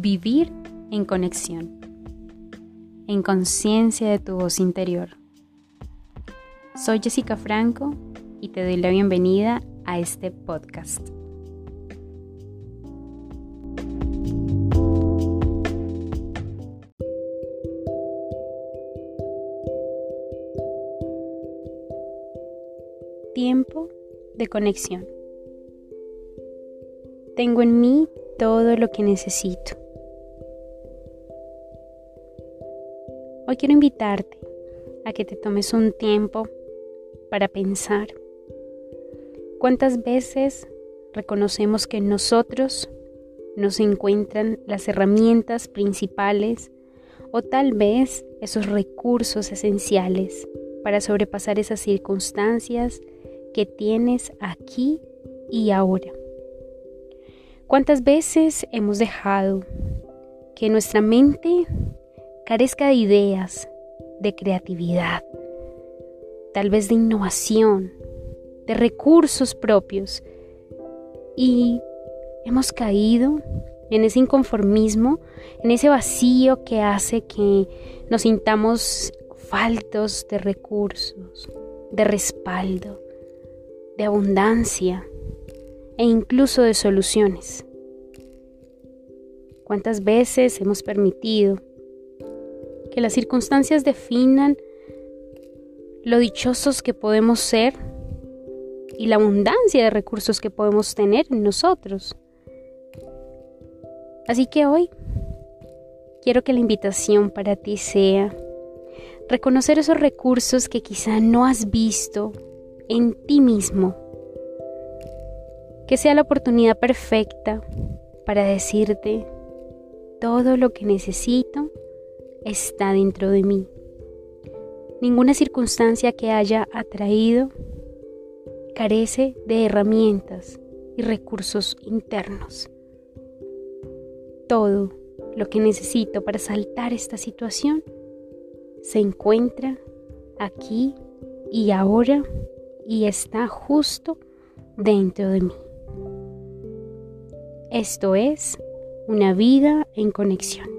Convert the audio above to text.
vivir en conexión, en conciencia de tu voz interior. Soy Jessica Franco y te doy la bienvenida a este podcast. Tiempo de conexión. Tengo en mí todo lo que necesito. Hoy quiero invitarte a que te tomes un tiempo para pensar cuántas veces reconocemos que en nosotros nos encuentran las herramientas principales o tal vez esos recursos esenciales para sobrepasar esas circunstancias que tienes aquí y ahora. ¿Cuántas veces hemos dejado que nuestra mente carezca de ideas, de creatividad, tal vez de innovación, de recursos propios? Y hemos caído en ese inconformismo, en ese vacío que hace que nos sintamos faltos de recursos, de respaldo, de abundancia e incluso de soluciones. ¿Cuántas veces hemos permitido que las circunstancias definan lo dichosos que podemos ser y la abundancia de recursos que podemos tener en nosotros? Así que hoy quiero que la invitación para ti sea reconocer esos recursos que quizá no has visto en ti mismo que sea la oportunidad perfecta para decirte todo lo que necesito está dentro de mí. Ninguna circunstancia que haya atraído carece de herramientas y recursos internos. Todo lo que necesito para saltar esta situación se encuentra aquí y ahora y está justo dentro de mí. Esto es una vida en conexión.